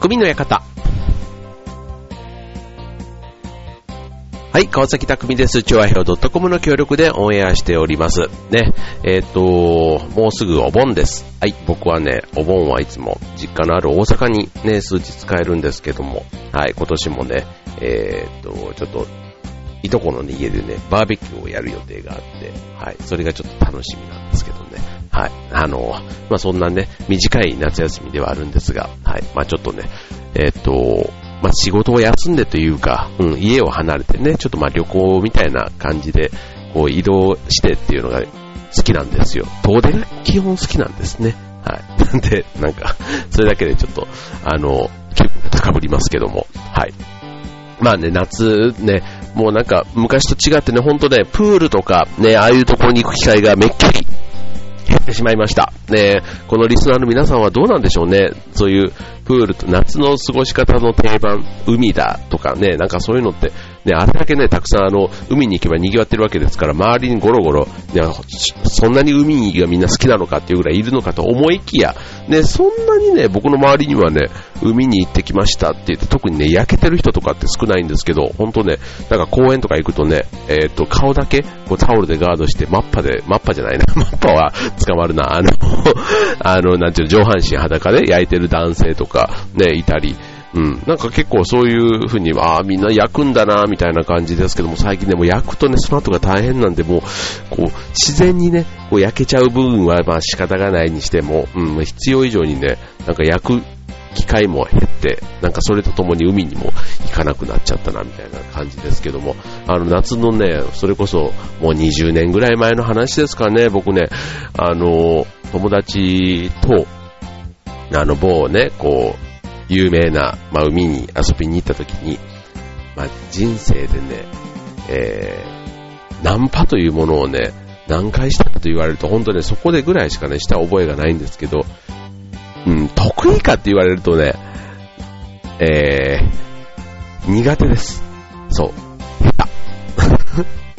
匠の館。はい、川崎匠です。チョアヘオ .com の協力でオンエアしております。ね、えっ、ー、と、もうすぐお盆です。はい、僕はね、お盆はいつも実家のある大阪にね、数日帰るんですけども、はい、今年もね、えっ、ー、と、ちょっと、いとこの、ね、家でね、バーベキューをやる予定があって、はい、それがちょっと楽しみなんですけどね。はい。あの、まあ、そんなね、短い夏休みではあるんですが、はい。まあ、ちょっとね、えっ、ー、と、まあ、仕事を休んでというか、うん、家を離れてね、ちょっとま旅行みたいな感じで、こう移動してっていうのが好きなんですよ。遠出が基本好きなんですね。はい。な んで、なんか、それだけでちょっと、あの、気分が高ぶりますけども、はい。まあね、夏ね、もうなんか昔と違ってね、ほんとね、プールとかね、ああいうところに行く機会がめっきり減ってしまいました。ね、このリスナーの皆さんはどうなんでしょうね。そういうプールと夏の過ごし方の定番、海だとかね、なんかそういうのって、ね、あれだけね、たくさんあの、海に行けば賑わってるわけですから、周りにゴロゴロ、ね、そんなに海がみんな好きなのかっていうぐらいいるのかと思いきや、ね、そんなにね、僕の周りにはね、海に行ってきましたって言って、特にね、焼けてる人とかって少ないんですけど、本当ね、なんか公園とか行くとね、えっ、ー、と、顔だけ、こうタオルでガードして、マッパで、マッパじゃないな、マッパは捕まるな、あの あの、なんていうの、上半身裸で焼いてる男性とか、ね、いたり、うん。なんか結構そういう風に、ああ、みんな焼くんだな、みたいな感じですけども、最近でも焼くとね、その後が大変なんで、もう、こう、自然にね、こう焼けちゃう部分は、まあ仕方がないにしても、うん、必要以上にね、なんか焼く機会も減って、なんかそれとともに海にも行かなくなっちゃったな、みたいな感じですけども、あの、夏のね、それこそ、もう20年ぐらい前の話ですかね、僕ね、あの、友達と、あの、某ね、こう、有名な、まあ、海に遊びに行った時に、まあ、人生でね、えー、ナンパというものをね、何回したかと言われると、本当ね、そこでぐらいしかね、した覚えがないんですけど、うん、得意かって言われるとね、えー、苦手です。そう。下手。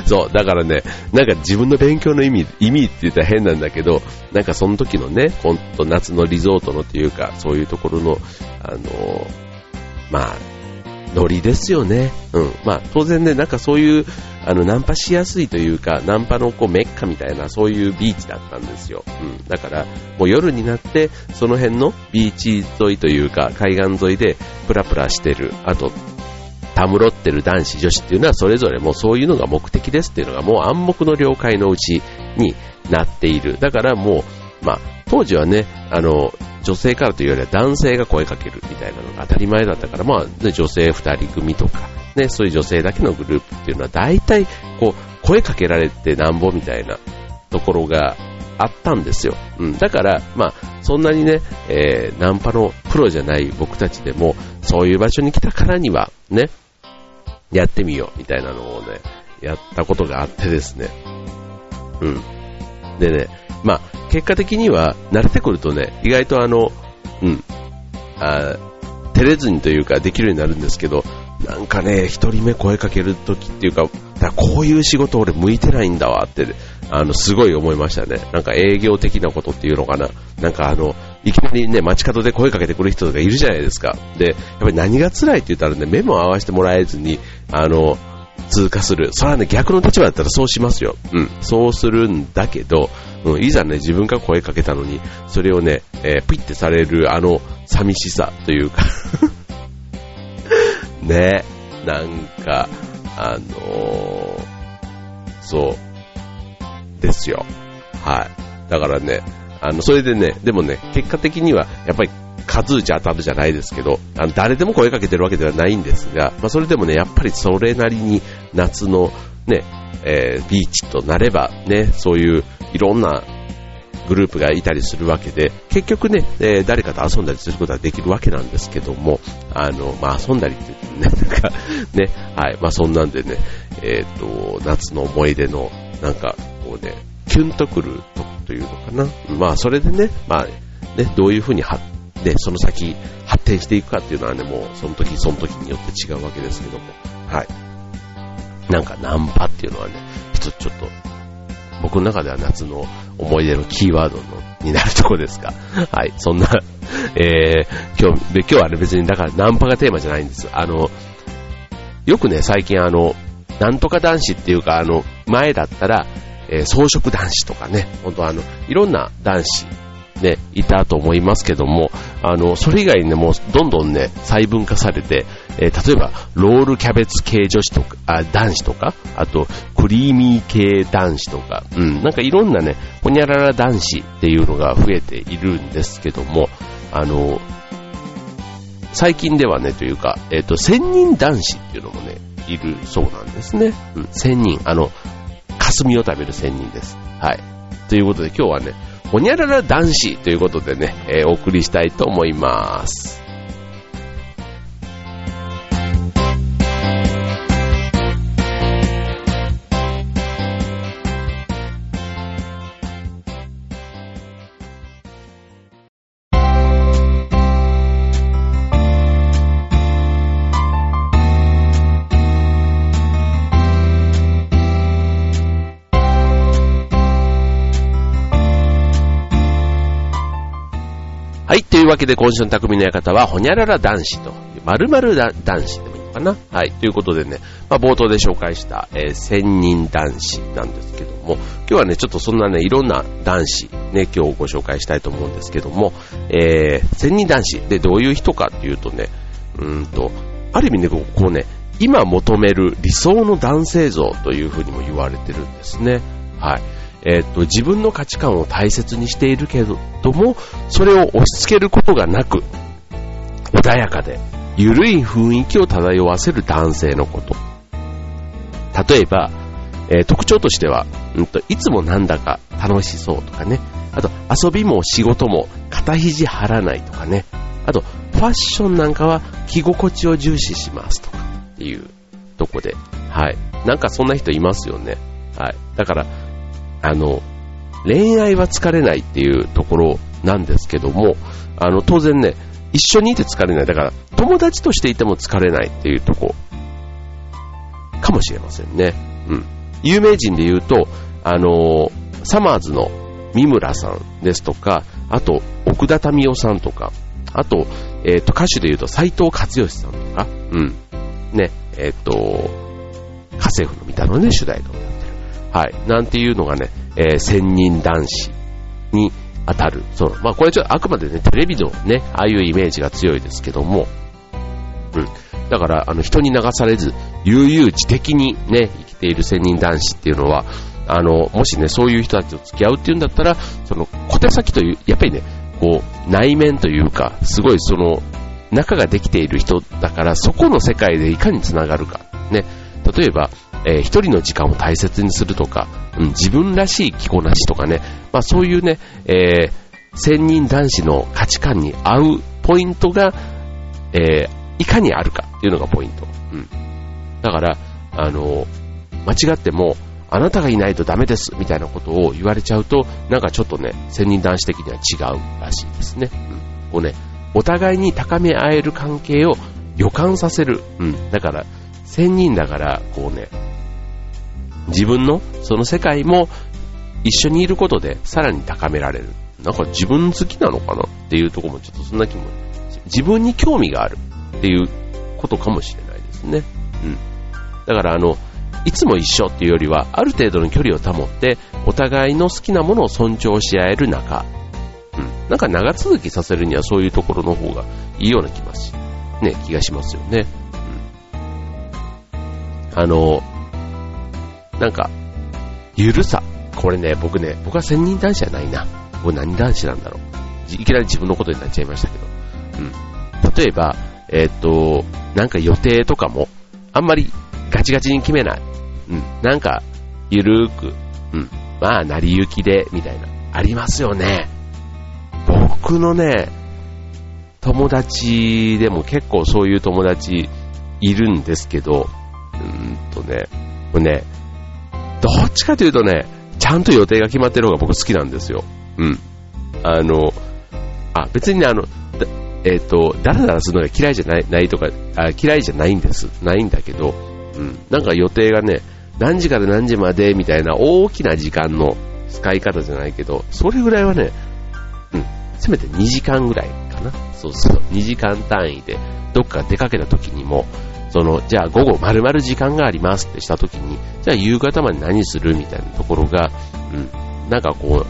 そう、だからね、なんか自分の勉強の意味、意味って言ったら変なんだけど、なんかその時のね、ほんと夏のリゾートのっていうか、そういうところの、あのまあ、ノリですよね。うん。まあ、当然ね、なんかそういう、あの、ナンパしやすいというか、ナンパのこうメッカみたいな、そういうビーチだったんですよ。うん。だから、もう夜になって、その辺のビーチ沿いというか、海岸沿いで、プラプラしてる。あと、たむろってる男子女子っていうのはそれぞれもうそういうのが目的ですっていうのがもう暗黙の了解のうちになっている。だからもう、まあ、当時はね、あの、女性からというよりは男性が声かけるみたいなのが当たり前だったから、まあ、ね、女性二人組とか、ね、そういう女性だけのグループっていうのは大体、こう、声かけられてなんぼみたいなところがあったんですよ。うん。だから、まあ、そんなにね、えー、ナンパのプロじゃない僕たちでも、そういう場所に来たからには、ね、やってみようみたいなのをね、やったことがあってですね。うん。でね、まあ、結果的には慣れてくるとね、意外とあの、うん、あ照れずにというかできるようになるんですけど、なんかね、一人目声かけるときっていうか、だこういう仕事俺向いてないんだわって、あの、すごい思いましたね。なんか営業的なことっていうのかな。なんかあの、いきなりね、街角で声かけてくる人とかいるじゃないですか。で、やっぱり何が辛いって言ったらね、目も合わせてもらえずに、あの、通過する。それはね、逆の立場だったらそうしますよ。うん。そうするんだけど、うん、いざね、自分が声かけたのに、それをね、えー、ピッてされるあの、寂しさというか ね、なんか、あのー、そう、ですよ。はい。だからね、あの、それでね、でもね、結果的には、やっぱり数打ち当たるじゃないですけど、あの誰でも声かけてるわけではないんですが、まあ、それでもね、やっぱりそれなりに夏のね、えー、ビーチとなればね、そういういろんなグループがいたりするわけで、結局ね、えー、誰かと遊んだりすることができるわけなんですけども、あの、まあ、遊んだりって言ってね、なんか、ね、はい、まあ、そんなんでね、えっ、ー、と、夏の思い出の、なんか、こうね、キュンとくるというのかな。まあ、それでね、まあ、ね、どういうふうには、ね、その先発展していくかっていうのはね、もうその時その時によって違うわけですけども、はい。なんかナンパっていうのはね、一つちょっと、僕の中では夏の思い出のキーワードのになるとこですが、はい、そんな、えー、今日、で今日はね別にだからナンパがテーマじゃないんです。あの、よくね、最近あの、なんとか男子っていうか、あの、前だったら、えー、装飾男子とかね、本当あの、いろんな男子ね、いたと思いますけども、あの、それ以外にね、もうどんどんね、細分化されて、えー、例えば、ロールキャベツ系女子とか、あ、男子とか、あと、クリーミー系男子とか、うん、なんかいろんなね、ほにゃらら男子っていうのが増えているんですけども、あの、最近ではね、というか、えっ、ー、と、千人男子っていうのもね、いるそうなんですね。うん、千人、あの、霞を食べる仙人です。はい。ということで今日はね、ほにゃらら男子ということでね、えー、お送りしたいと思います。はい、というわけで今週の匠の館は、ほにゃらら男子と、まるまる男子でもいいのかな？はい、ということでね、まあ、冒頭で紹介した、えー、千人男子なんですけども、今日はね、ちょっとそんなね、いろんな男子、ね、今日ご紹介したいと思うんですけども、えー、千人男子でどういう人かっていうとね、うんと、ある意味ね、こうね、今求める理想の男性像というふうにも言われてるんですね。はい。えっ、と、自分の価値観を大切にしているけれども、それを押し付けることがなく、穏やかで、ゆるい雰囲気を漂わせる男性のこと。例えば、えー、特徴としては、うんと、いつもなんだか楽しそうとかね。あと、遊びも仕事も肩肘張らないとかね。あと、ファッションなんかは着心地を重視しますとかっていうとこで。はい。なんかそんな人いますよね。はい。だから、あの、恋愛は疲れないっていうところなんですけども、あの、当然ね、一緒にいて疲れない。だから、友達としていても疲れないっていうとこ、かもしれませんね。うん。有名人で言うと、あのサマーズの三村さんですとか、あと、奥田民生さんとか、あと、えっ、ー、と、歌手で言うと斎藤勝義さんとか、うん。ね、えっ、ー、と、家政婦の見たのね、主題歌をやっ。はい。なんていうのがね、えー、千人男子に当たる。そう。まあこれちょっとあくまでね、テレビのね、ああいうイメージが強いですけども、うん。だから、あの、人に流されず、悠々自適にね、生きている千人男子っていうのは、あの、もしね、そういう人たちと付き合うっていうんだったら、その、小手先という、やっぱりね、こう、内面というか、すごいその、仲ができている人だから、そこの世界でいかにつながるか。ね。例えば、えー、一人の時間を大切にするとか、うん、自分らしい着こなしとかね、まあそういうね、えー、千人男子の価値観に合うポイントが、えー、いかにあるかっていうのがポイント。うん。だから、あの、間違っても、あなたがいないとダメですみたいなことを言われちゃうと、なんかちょっとね、千人男子的には違うらしいですね。うん。こうね、お互いに高め合える関係を予感させる。うん。だから、千人だから、こうね、自分のその世界も一緒にいることでさらに高められる。なんか自分好きなのかなっていうところもちょっとそんな気も、自分に興味があるっていうことかもしれないですね。うん。だからあの、いつも一緒っていうよりは、ある程度の距離を保って、お互いの好きなものを尊重し合える仲。うん。なんか長続きさせるにはそういうところの方がいいような気がし、ね、気がしますよね。あの、なんか、ゆるさ。これね、僕ね、僕は千人男子じゃないな。僕何男子なんだろう。いきなり自分のことになっちゃいましたけど。うん。例えば、えー、っと、なんか予定とかも、あんまりガチガチに決めない。うん。なんか、ゆるーく、うん。まあ、成り行きで、みたいな。ありますよね。僕のね、友達でも結構そういう友達いるんですけど、うんとね、これね、どっちかというとね、ちゃんと予定が決まってる方が僕好きなんですよ。うん。あの、あ、別にね、あの、えっ、ー、と、だらだらするのが嫌いじゃない、ないとかあ、嫌いじゃないんです。ないんだけど、うん。なんか予定がね、何時から何時までみたいな大きな時間の使い方じゃないけど、それぐらいはね、うん、せめて2時間ぐらいかな。そうそう、2時間単位でどっか出かけた時にも、その、じゃあ午後丸々時間がありますってした時に、じゃあ夕方まで何するみたいなところが、うん、なんかこう、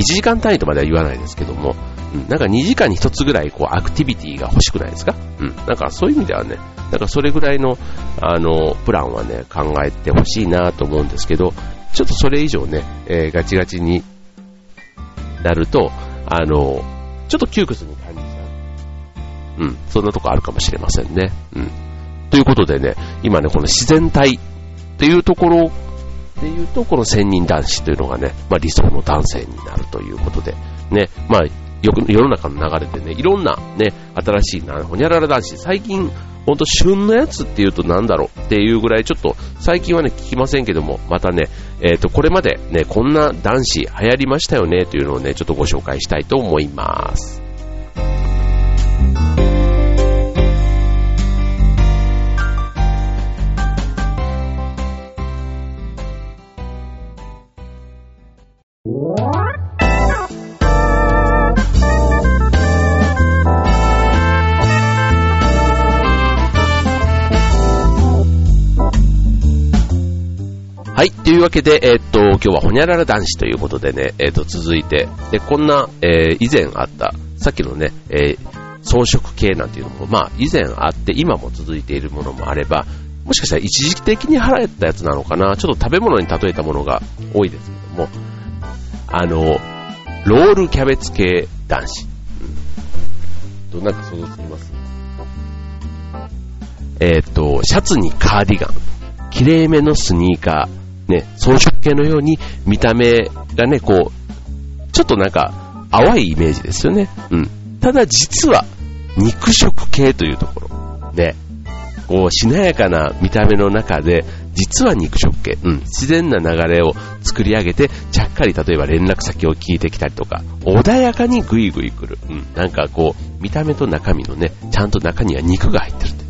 1時間単位とまでは言わないですけども、うん、なんか2時間に1つぐらいこうアクティビティが欲しくないですか？うん。なんかそういう意味ではね、なんかそれぐらいの、あの、プランはね、考えてほしいなと思うんですけど、ちょっとそれ以上ね、えー、ガチガチになると、あの、ちょっと窮屈に感じちゃう。ん、そんなとこあるかもしれませんね。うん。ということでね、今ね、この自然体っていうところで言うと、この千人男子というのがね、まあ理想の男性になるということで、ね、まあ、よく世の中の流れでね、いろんなね、新しいな、ほにゃらら男子、最近ほんと旬のやつっていうとなんだろうっていうぐらいちょっと最近はね聞きませんけども、またね、えっ、ー、と、これまでね、こんな男子流行りましたよねというのをね、ちょっとご紹介したいと思います。はい。というわけで、えー、っと、今日はほにゃらら男子ということでね、えー、っと、続いて、で、こんな、えー、以前あった、さっきのね、え装飾系なんていうのも、まあ、以前あって、今も続いているものもあれば、もしかしたら一時的に払えたやつなのかな、ちょっと食べ物に例えたものが多いですけども、あの、ロールキャベツ系男子。うん。どんなか想像つきます？えっと、シャツにカーディガン、綺麗めのスニーカー、ね、装飾系のように見た目がね、こう、ちょっとなんか淡いイメージですよね。うん。ただ実は肉食系というところ。ね。こう、しなやかな見た目の中で、実は肉食系。うん。自然な流れを作り上げて、ちゃっかり例えば連絡先を聞いてきたりとか、穏やかにグイグイ来る。うん。なんかこう、見た目と中身のね、ちゃんと中には肉が入ってるって。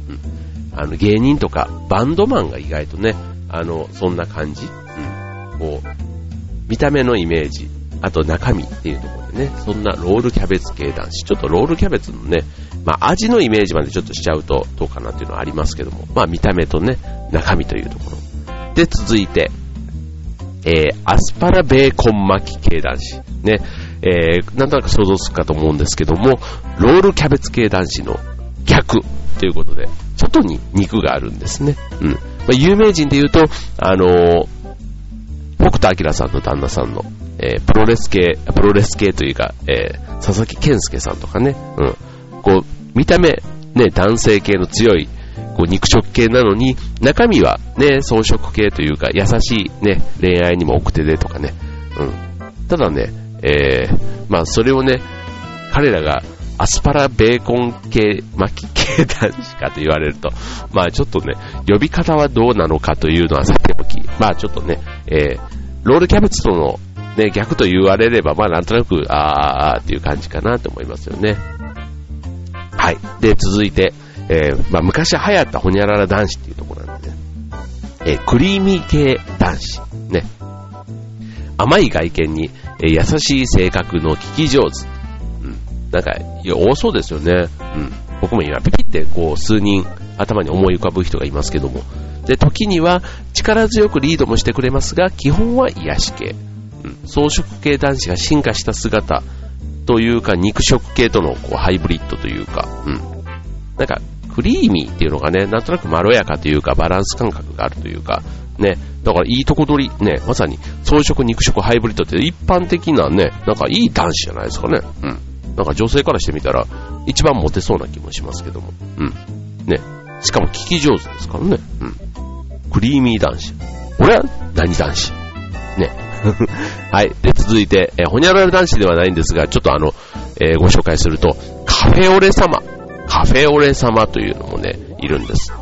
あの、芸人とか、バンドマンが意外とね、あの、そんな感じ。うん。こう、見た目のイメージ、あと中身っていうところでね、そんなロールキャベツ系男子。ちょっとロールキャベツのね、まあ味のイメージまでちょっとしちゃうとどうかなっていうのはありますけども、まあ見た目とね、中身というところ。で、続いて、えー、アスパラベーコン巻き系男子。ね、えー、なんとなく想像するかと思うんですけども、ロールキャベツ系男子の逆ということで、外に肉があるんですね。うん。まあ、有名人で言うと、あのー、北斗晶さんの旦那さんの、えー、プロレス系、プロレス系というか、えー、佐々木健介さんとかね、うん。こう、見た目、ね、男性系の強い、こう、肉食系なのに、中身はね、装飾系というか、優しいね、恋愛にも奥手でとかね、うん。ただね、えー、まあ、それをね、彼らがアスパラベーコン系、巻き系男子かと言われると、まあちょっとね、呼び方はどうなのかというのはさておき、まあちょっとね、えー、ロールキャベツとのね、逆と言われれば、まあなんとなく、あーあーっていう感じかなと思いますよね。はい。で、続いて、えー、まあ昔流行ったホニャララ男子っていうところなんでね、えー、クリーミー系男子。ね。甘い外見に、えー、優しい性格の聞き上手。なんか、いや、多そうですよね。うん。僕も今、ピピってこう、数人頭に思い浮かぶ人がいますけども。で、時には力強くリードもしてくれますが、基本は癒し系。うん。装飾系男子が進化した姿というか、肉食系とのこうハイブリッドというか、うん。なんか、クリーミーっていうのがね、なんとなくまろやかというか、バランス感覚があるというか、ね、だからいいとこ取り、ね、まさに装飾肉食ハイブリッドって一般的なね、なんかいい男子じゃないですかね。うん。なんか女性からしてみたら、一番モテそうな気もしますけども。うん。ね。しかも聞き上手ですからね。うん。クリーミー男子。俺は何男子？ね。はい。で、続いて、えー、ほにゃらら男子ではないんですが、ちょっとあの、えー、ご紹介すると、カフェオレ様。カフェオレ様というのもね、いるんです。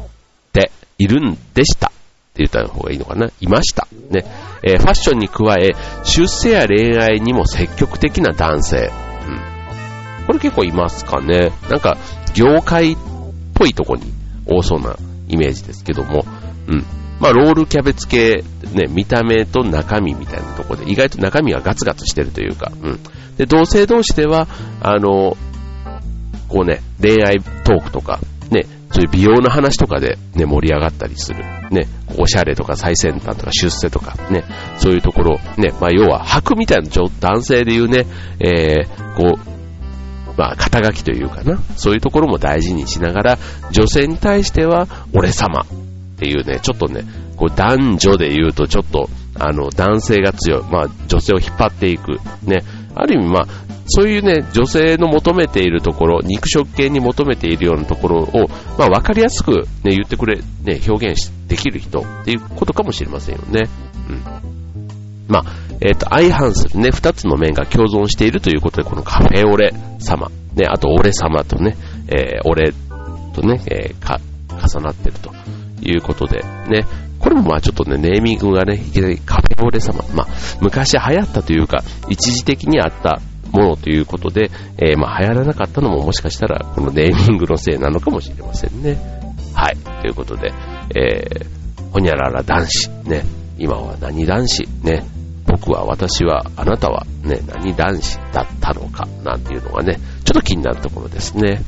で、いるんでした。って言った方がいいのかな。いました。ね。えー、ファッションに加え、出世や恋愛にも積極的な男性。これ結構いますかね。なんか、業界っぽいとこに多そうなイメージですけども、うん。まあ、ロールキャベツ系、ね、見た目と中身みたいなとこで、意外と中身がガツガツしてるというか、うん。で、同性同士では、あの、こうね、恋愛トークとか、ね、そういう美容の話とかでね、盛り上がったりする。ね、おしゃれとか最先端とか出世とか、ね、そういうところ、ね、まあ要は白みたいな男性で言うね、えー、こう、まあ、肩書きというかな、そういうところも大事にしながら、女性に対しては、俺様っていうね、ちょっとね、こう男女で言うとちょっと、あの、男性が強い、まあ、女性を引っ張っていく、ね、ある意味、まあ、そういうね、女性の求めているところ、肉食系に求めているようなところを、まあ、わかりやすくね、言ってくれ、ね、表現できる人っていうことかもしれませんよね。うん。まあ、えっ、ー、と、相反するね、二つの面が共存しているということで、このカフェオレ様、ね、あと俺様とね、えー、俺とね、えー、か、重なってるということで、ね、これもまあちょっとね、ネーミングがね、いきなりカフェオレ様、まあ、昔流行ったというか、一時的にあったものということで、えー、まあ流行らなかったのももしかしたら、このネーミングのせいなのかもしれませんね。はい。ということで、えー、ほにゃらら男子、ね、今は何男子、ね、僕は、私は、あなたは、ね、何男子だったのか、なんていうのがね、ちょっと気になるところですね。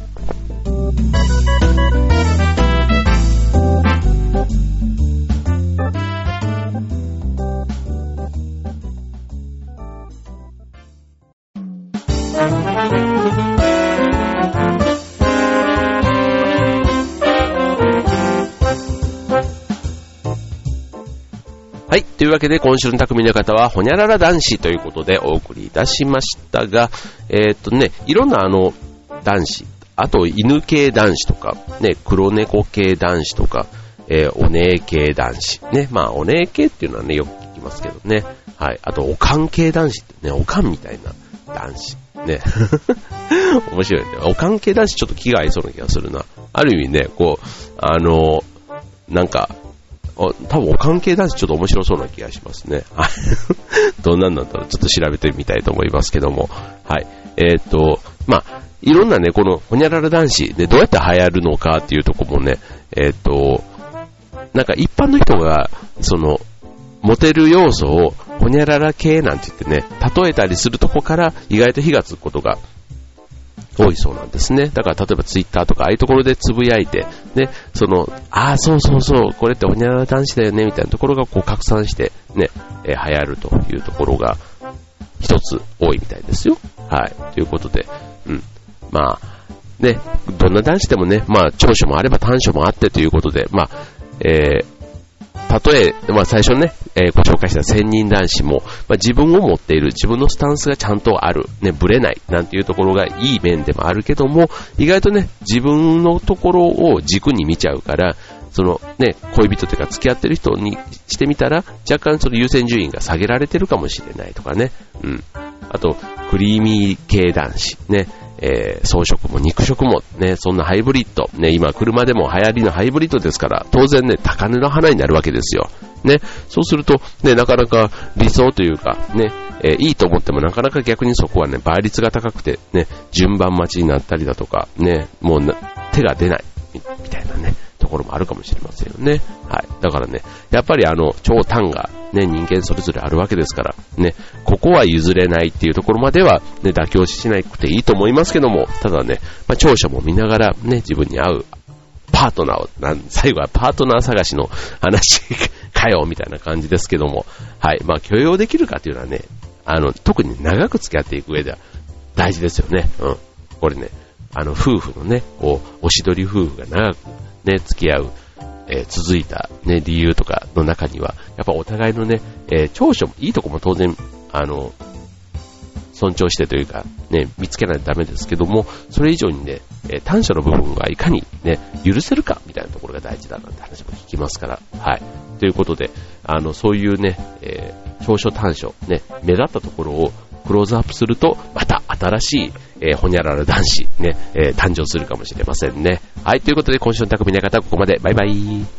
というわけで、今週の匠の方は、ほにゃらら男子ということでお送りいたしましたが、えー、っとね、いろんなあの、男子、あと犬系男子とか、ね、黒猫系男子とか、えー、お姉系男子。ね、まあ、お姉系っていうのはね、よく聞きますけどね。はい。あと、おかん系男子ってね、おかんみたいな男子。ね。面白いね。おかん系男子ちょっと気が合いそうな気がするな。ある意味ね、こう、あの、なんか、多分お関係男子ちょっと面白そうな気がしますね。どんなんだったらちょっと調べてみたいと思いますけども。はい。えー、っと、まあ、いろんなね、このほにゃらら男子でどうやって流行るのかっていうとこもね、えー、っと、なんか一般の人が、その、モテる要素をほにゃらら系なんて言ってね、例えたりするとこから意外と火がつくことが多いそうなんですね。だから例えばツイッターとかああいうところでつぶやいて、ね、その、ああ、そうそうそう、これっておにゃらら男子だよね、みたいなところがこう拡散して、ね、えー、流行るというところが一つ多いみたいですよ。はい。ということで、うん。まあ、ね、どんな男子でもね、まあ長所もあれば短所もあってということで、まあ、えー、例え、まあ最初ね、えー、ご紹介した千人男子も、まあ、自分を持っている、自分のスタンスがちゃんとある、ね、ぶれない、なんていうところがいい面でもあるけども、意外とね、自分のところを軸に見ちゃうから、そのね、恋人というか付き合ってる人にしてみたら、若干その優先順位が下げられてるかもしれないとかね。うん。あと、クリーミー系男子。ね。えー、装飾も肉食もね、そんなハイブリッド、ね、今車でも流行りのハイブリッドですから、当然ね、高値の花になるわけですよ。ね、そうすると、ね、なかなか理想というか、ね、えー、いいと思ってもなかなか逆にそこはね、倍率が高くて、ね、順番待ちになったりだとか、ね、もう手が出ない、みたいなね、ところもあるかもしれませんよね。はい。だからね、やっぱりあの、超単がね、人間それぞれあるわけですから、ね、ここは譲れないっていうところまでは、ね、妥協しないくていいと思いますけども、ただね、まあ、長所も見ながら、ね、自分に合うパートナーを、なん最後はパートナー探しの話 かよ、みたいな感じですけども、はい。まあ、許容できるかっていうのはね、あの、特に長く付き合っていく上では大事ですよね。うん。これね、あの、夫婦のね、こう、おしどり夫婦が長くね、付き合う、えー、続いた、ね、理由とかの中には、やっぱお互いのね、えー、長所も、いいとこも当然、あの、尊重してというか、ね、見つけないとダメですけども、それ以上にね、え短所の部分がいかにね、許せるかみたいなところが大事だなんて話も聞きますから、はい。ということで、あの、そういうね、えー、長所短所、ね、目立ったところをクローズアップすると、また新しい、えー、ほにゃらら男子、ね、えー、誕生するかもしれませんね。はい、ということで今週の匠の方はここまで。バイバイ。